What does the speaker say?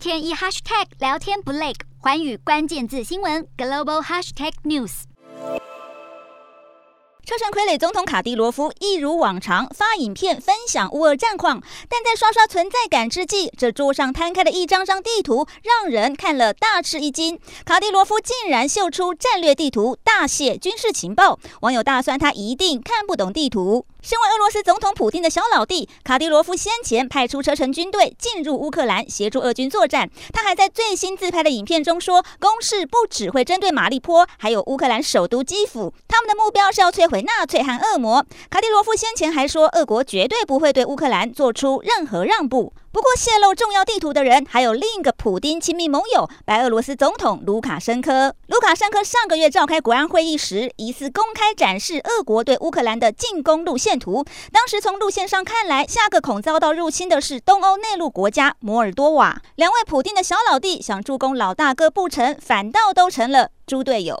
天一 hashtag 聊天不累，寰宇关键字新闻 global hashtag news。车臣傀儡总统卡迪罗夫一如往常发影片分享乌俄战况，但在刷刷存在感之际，这桌上摊开的一张张地图让人看了大吃一惊。卡迪罗夫竟然秀出战略地图，大写军事情报。网友大酸他一定看不懂地图。身为俄罗斯总统普京的小老弟，卡迪罗夫先前派出车臣军队进入乌克兰协助俄军作战。他还在最新自拍的影片中说，攻势不只会针对马利坡，还有乌克兰首都基辅。他们的目标是要摧毁纳粹和恶魔。卡迪罗夫先前还说，俄国绝对不会对乌克兰做出任何让步。不过，泄露重要地图的人还有另一个普丁亲密盟友——白俄罗斯总统卢卡申科。卢卡申科上个月召开国安会议时，疑似公开展示俄国对乌克兰的进攻路线图。当时从路线上看来，下个恐遭到入侵的是东欧内陆国家摩尔多瓦。两位普丁的小老弟想助攻老大哥不成，反倒都成了猪队友。